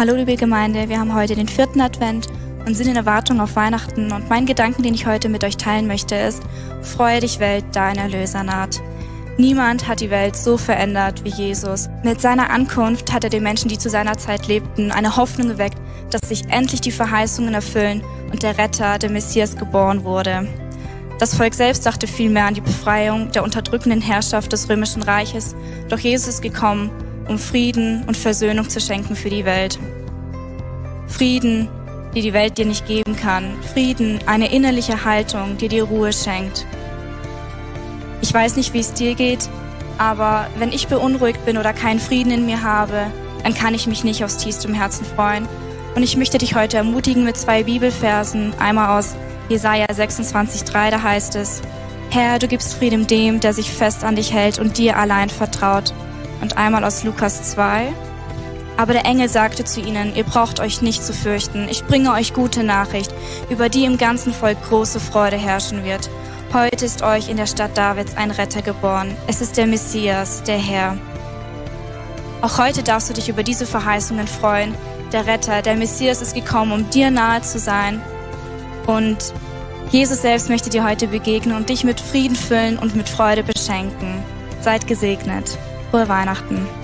Hallo liebe Gemeinde, wir haben heute den vierten Advent und sind in Erwartung auf Weihnachten und mein Gedanken, den ich heute mit euch teilen möchte, ist, freue dich Welt, dein Erlöser naht. Niemand hat die Welt so verändert wie Jesus. Mit seiner Ankunft hat er den Menschen, die zu seiner Zeit lebten, eine Hoffnung geweckt, dass sich endlich die Verheißungen erfüllen und der Retter, der Messias, geboren wurde. Das Volk selbst dachte vielmehr an die Befreiung der unterdrückenden Herrschaft des römischen Reiches, doch Jesus ist gekommen, um Frieden und Versöhnung zu schenken für die Welt. Frieden, die die Welt dir nicht geben kann. Frieden, eine innerliche Haltung, die dir Ruhe schenkt. Ich weiß nicht, wie es dir geht, aber wenn ich beunruhigt bin oder keinen Frieden in mir habe, dann kann ich mich nicht aufs tiefste im Herzen freuen. Und ich möchte dich heute ermutigen mit zwei Bibelversen. Einmal aus Jesaja 26,3, da heißt es, Herr, du gibst Frieden dem, der sich fest an dich hält und dir allein vertraut. Und einmal aus Lukas 2. Aber der Engel sagte zu ihnen, ihr braucht euch nicht zu fürchten. Ich bringe euch gute Nachricht, über die im ganzen Volk große Freude herrschen wird. Heute ist euch in der Stadt Davids ein Retter geboren. Es ist der Messias, der Herr. Auch heute darfst du dich über diese Verheißungen freuen. Der Retter, der Messias ist gekommen, um dir nahe zu sein. Und Jesus selbst möchte dir heute begegnen und dich mit Frieden füllen und mit Freude beschenken. Seid gesegnet. Frohe Weihnachten.